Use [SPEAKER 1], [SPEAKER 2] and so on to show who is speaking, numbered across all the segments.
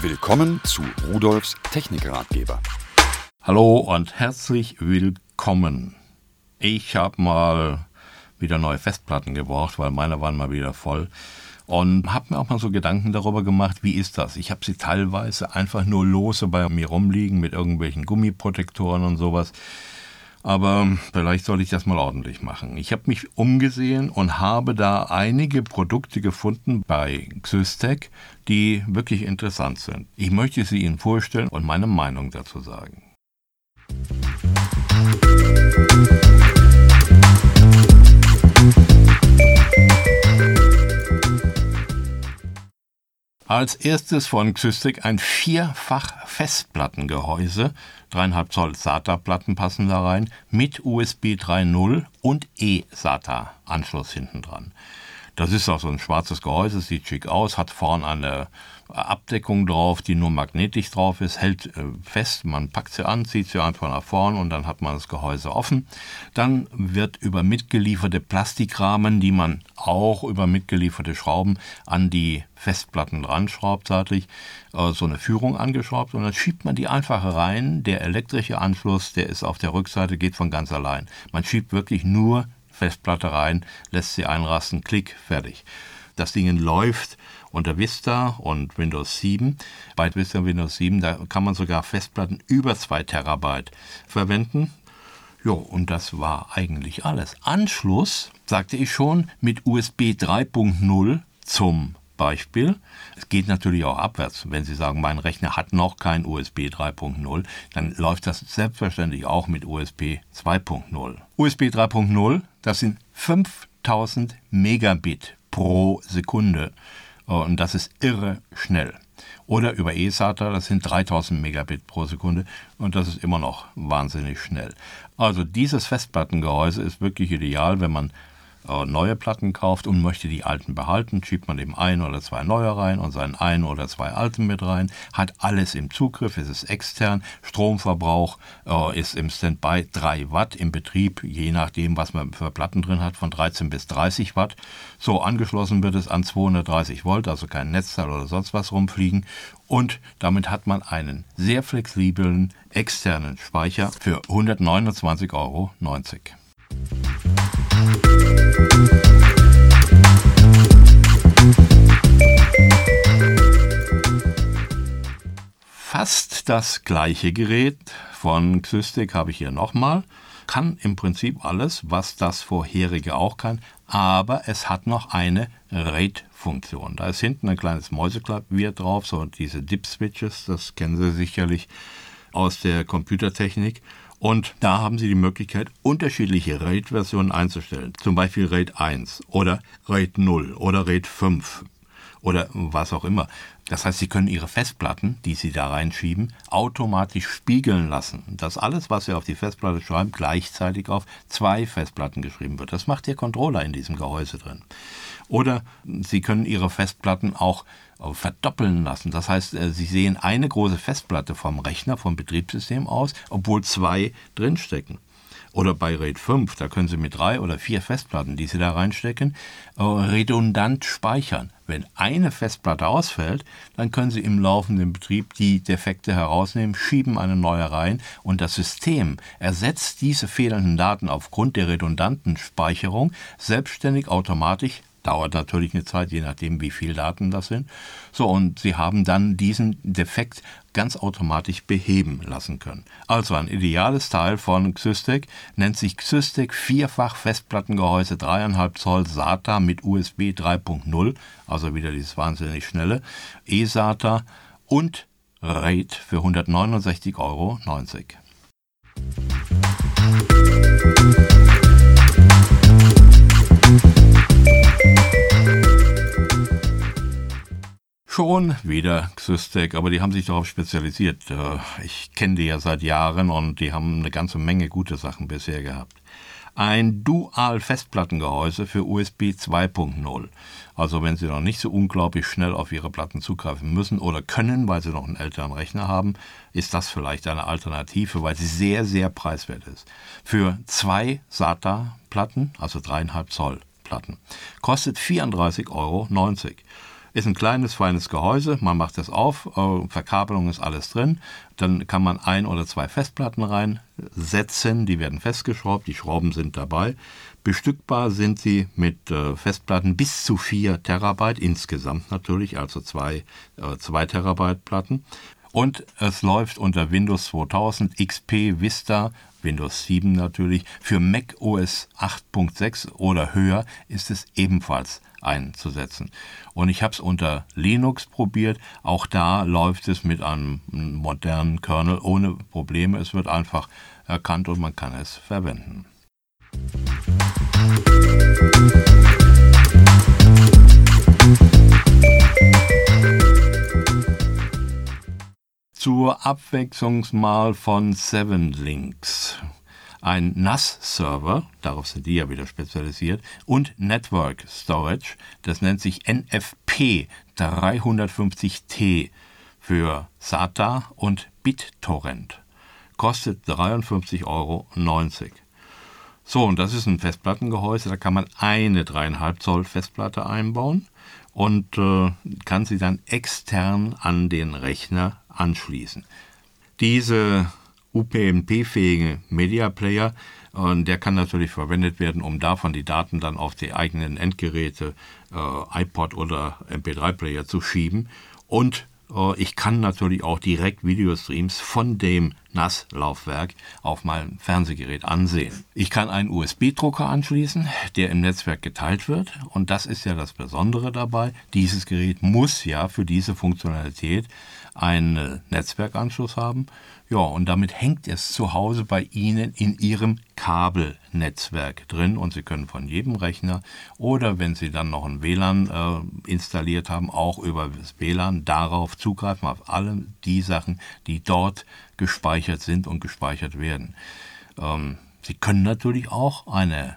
[SPEAKER 1] Willkommen zu Rudolfs Technikratgeber.
[SPEAKER 2] Hallo und herzlich willkommen. Ich habe mal wieder neue Festplatten gebraucht, weil meine waren mal wieder voll. Und habe mir auch mal so Gedanken darüber gemacht, wie ist das? Ich habe sie teilweise einfach nur lose bei mir rumliegen mit irgendwelchen Gummiprotektoren und sowas. Aber vielleicht soll ich das mal ordentlich machen. Ich habe mich umgesehen und habe da einige Produkte gefunden bei Xystec, die wirklich interessant sind. Ich möchte sie Ihnen vorstellen und meine Meinung dazu sagen. Als erstes von Xystic ein vierfach Festplattengehäuse. 3,5 Zoll SATA-Platten passen da rein mit USB 3.0 und eSATA-Anschluss hinten dran. Das ist auch so ein schwarzes Gehäuse, sieht schick aus, hat vorn eine Abdeckung drauf, die nur magnetisch drauf ist, hält äh, fest, man packt sie an, zieht sie einfach nach vorn und dann hat man das Gehäuse offen. Dann wird über mitgelieferte Plastikrahmen, die man auch über mitgelieferte Schrauben an die Festplatten dran schraubt seitlich, äh, so eine Führung angeschraubt und dann schiebt man die einfach rein. Der elektrische Anschluss, der ist auf der Rückseite, geht von ganz allein. Man schiebt wirklich nur Festplatte rein, lässt sie einrasten, klick, fertig. Das Ding läuft unter Vista und Windows 7. Bei Vista und Windows 7, da kann man sogar Festplatten über 2 Terabyte verwenden. Jo, und das war eigentlich alles. Anschluss, sagte ich schon, mit USB 3.0 zum Beispiel. Es geht natürlich auch abwärts. Wenn Sie sagen, mein Rechner hat noch kein USB 3.0, dann läuft das selbstverständlich auch mit USB 2.0. USB 3.0, das sind 5000 Megabit pro Sekunde. Und das ist irre schnell. Oder über eSATA, das sind 3000 Megabit pro Sekunde und das ist immer noch wahnsinnig schnell. Also dieses Festplattengehäuse ist wirklich ideal, wenn man neue Platten kauft und möchte die alten behalten, schiebt man eben ein oder zwei neue rein und seinen ein oder zwei alten mit rein, hat alles im Zugriff, es ist extern, Stromverbrauch äh, ist im Standby 3 Watt, im Betrieb, je nachdem, was man für Platten drin hat, von 13 bis 30 Watt. So angeschlossen wird es an 230 Volt, also kein Netzteil oder sonst was rumfliegen und damit hat man einen sehr flexiblen externen Speicher für 129,90 Euro. Fast das gleiche Gerät von Xystic habe ich hier nochmal. Kann im Prinzip alles, was das vorherige auch kann, aber es hat noch eine RAID-Funktion. Da ist hinten ein kleines Mäuseklavier drauf, so diese Dip-Switches, das kennen Sie sicherlich aus der Computertechnik. Und da haben Sie die Möglichkeit, unterschiedliche RAID-Versionen einzustellen. Zum Beispiel RAID 1 oder RAID 0 oder RAID 5 oder was auch immer. Das heißt, Sie können Ihre Festplatten, die Sie da reinschieben, automatisch spiegeln lassen, dass alles, was Sie auf die Festplatte schreiben, gleichzeitig auf zwei Festplatten geschrieben wird. Das macht Ihr Controller in diesem Gehäuse drin. Oder Sie können Ihre Festplatten auch verdoppeln lassen. Das heißt, äh, Sie sehen eine große Festplatte vom Rechner, vom Betriebssystem aus, obwohl zwei drinstecken. Oder bei RAID 5, da können Sie mit drei oder vier Festplatten, die Sie da reinstecken, äh, redundant speichern. Wenn eine Festplatte ausfällt, dann können Sie im laufenden Betrieb die Defekte herausnehmen, schieben eine neue rein und das System ersetzt diese fehlenden Daten aufgrund der redundanten Speicherung selbstständig automatisch Dauert natürlich eine Zeit, je nachdem, wie viel Daten das sind. So, und Sie haben dann diesen Defekt ganz automatisch beheben lassen können. Also ein ideales Teil von Xystec nennt sich Xystec Vierfach Festplattengehäuse 3,5 Zoll SATA mit USB 3.0, also wieder dieses wahnsinnig schnelle, eSATA und RAID für 169,90 Euro. Schon wieder Xystec, aber die haben sich darauf spezialisiert. Äh, ich kenne die ja seit Jahren und die haben eine ganze Menge gute Sachen bisher gehabt. Ein Dual-Festplattengehäuse für USB 2.0. Also wenn Sie noch nicht so unglaublich schnell auf Ihre Platten zugreifen müssen oder können, weil Sie noch einen älteren Rechner haben, ist das vielleicht eine Alternative, weil sie sehr, sehr preiswert ist. Für zwei SATA-Platten, also dreieinhalb Zoll Platten, kostet 34,90 Euro. Ist ein kleines, feines Gehäuse, man macht das auf, äh, Verkabelung ist alles drin. Dann kann man ein oder zwei Festplatten reinsetzen, die werden festgeschraubt, die Schrauben sind dabei. Bestückbar sind sie mit äh, Festplatten bis zu 4 Terabyte, insgesamt natürlich, also zwei, äh, 2 Terabyte Platten. Und es läuft unter Windows 2000, XP, Vista, Windows 7 natürlich. Für Mac OS 8.6 oder höher ist es ebenfalls einzusetzen. Und ich habe es unter Linux probiert. Auch da läuft es mit einem modernen Kernel ohne Probleme. Es wird einfach erkannt und man kann es verwenden. Zur Abwechslung mal von Seven Links ein NAS-Server, darauf sind die ja wieder spezialisiert, und Network Storage, das nennt sich NFP 350T für SATA und BitTorrent. Kostet 53,90 Euro. So, und das ist ein Festplattengehäuse, da kann man eine 3,5 Zoll Festplatte einbauen und äh, kann sie dann extern an den Rechner anschließen. Diese UPnP-fähige Media Player. Und der kann natürlich verwendet werden, um davon die Daten dann auf die eigenen Endgeräte, äh, iPod oder MP3-Player zu schieben. Und ich kann natürlich auch direkt Videostreams von dem NAS-Laufwerk auf meinem Fernsehgerät ansehen. Ich kann einen USB-Drucker anschließen, der im Netzwerk geteilt wird. Und das ist ja das Besondere dabei. Dieses Gerät muss ja für diese Funktionalität einen Netzwerkanschluss haben. Ja, und damit hängt es zu Hause bei Ihnen in Ihrem Kabelnetzwerk drin und Sie können von jedem Rechner oder wenn Sie dann noch ein WLAN äh, installiert haben, auch über das WLAN darauf zugreifen, auf alle die Sachen, die dort gespeichert sind und gespeichert werden. Ähm, Sie können natürlich auch eine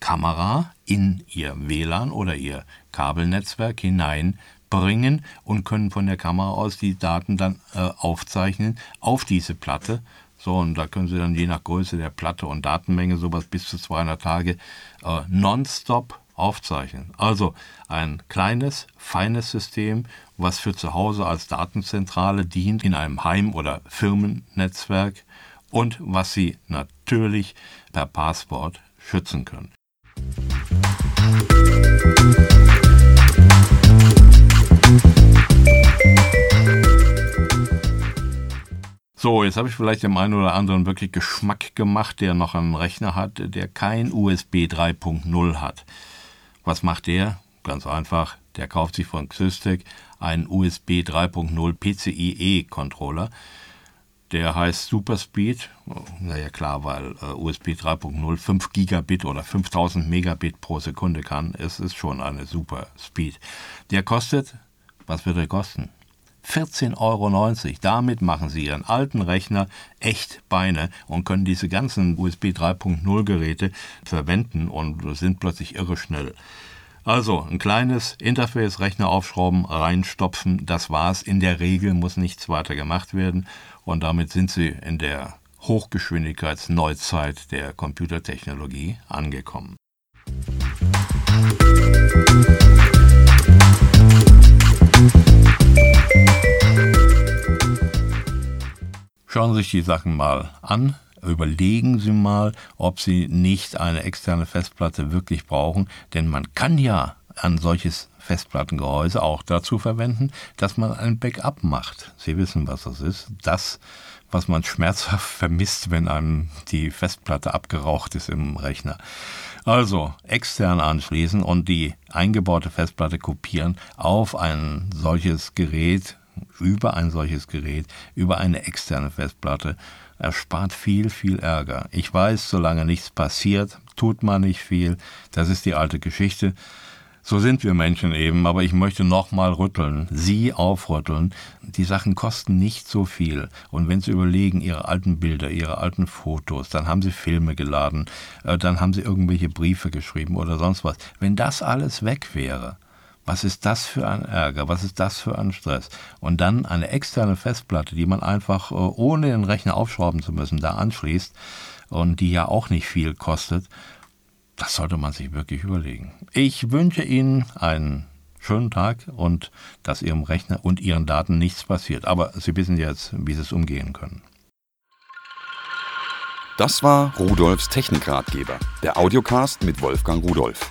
[SPEAKER 2] Kamera in Ihr WLAN oder Ihr Kabelnetzwerk hinein bringen und können von der Kamera aus die Daten dann äh, aufzeichnen auf diese Platte. So, und da können Sie dann je nach Größe der Platte und Datenmenge sowas bis zu 200 Tage äh, nonstop aufzeichnen. Also ein kleines, feines System, was für zu Hause als Datenzentrale dient in einem Heim- oder Firmennetzwerk und was Sie natürlich per Passwort schützen können. So, jetzt habe ich vielleicht dem einen oder anderen wirklich Geschmack gemacht, der noch einen Rechner hat, der kein USB 3.0 hat. Was macht der? Ganz einfach, der kauft sich von Xystic einen USB 3.0 PCIe-Controller. Der heißt Superspeed. Naja, klar, weil äh, USB 3.0 5 Gigabit oder 5000 Megabit pro Sekunde kann. Es ist schon eine super Speed. Der kostet, was wird er kosten? 14,90 Euro. Damit machen Sie Ihren alten Rechner echt Beine und können diese ganzen USB 3.0 Geräte verwenden und sind plötzlich irre schnell. Also ein kleines Interface, Rechner aufschrauben, reinstopfen, das war's. In der Regel muss nichts weiter gemacht werden und damit sind Sie in der Hochgeschwindigkeitsneuzeit der Computertechnologie angekommen. Schauen Sie sich die Sachen mal an. Überlegen Sie mal, ob Sie nicht eine externe Festplatte wirklich brauchen, denn man kann ja ein solches Festplattengehäuse auch dazu verwenden, dass man ein Backup macht. Sie wissen, was das ist. Das, was man schmerzhaft vermisst, wenn einem die Festplatte abgeraucht ist im Rechner. Also extern anschließen und die eingebaute Festplatte kopieren auf ein solches Gerät, über ein solches Gerät, über eine externe Festplatte, erspart viel, viel Ärger. Ich weiß, solange nichts passiert, tut man nicht viel. Das ist die alte Geschichte. So sind wir Menschen eben, aber ich möchte nochmal rütteln, Sie aufrütteln. Die Sachen kosten nicht so viel. Und wenn Sie überlegen, Ihre alten Bilder, Ihre alten Fotos, dann haben Sie Filme geladen, äh, dann haben Sie irgendwelche Briefe geschrieben oder sonst was. Wenn das alles weg wäre, was ist das für ein Ärger? Was ist das für ein Stress? Und dann eine externe Festplatte, die man einfach, äh, ohne den Rechner aufschrauben zu müssen, da anschließt und die ja auch nicht viel kostet. Das sollte man sich wirklich überlegen. Ich wünsche Ihnen einen schönen Tag und dass Ihrem Rechner und Ihren Daten nichts passiert. Aber Sie wissen jetzt, wie Sie es umgehen können.
[SPEAKER 1] Das war Rudolfs Technikratgeber, der Audiocast mit Wolfgang Rudolf.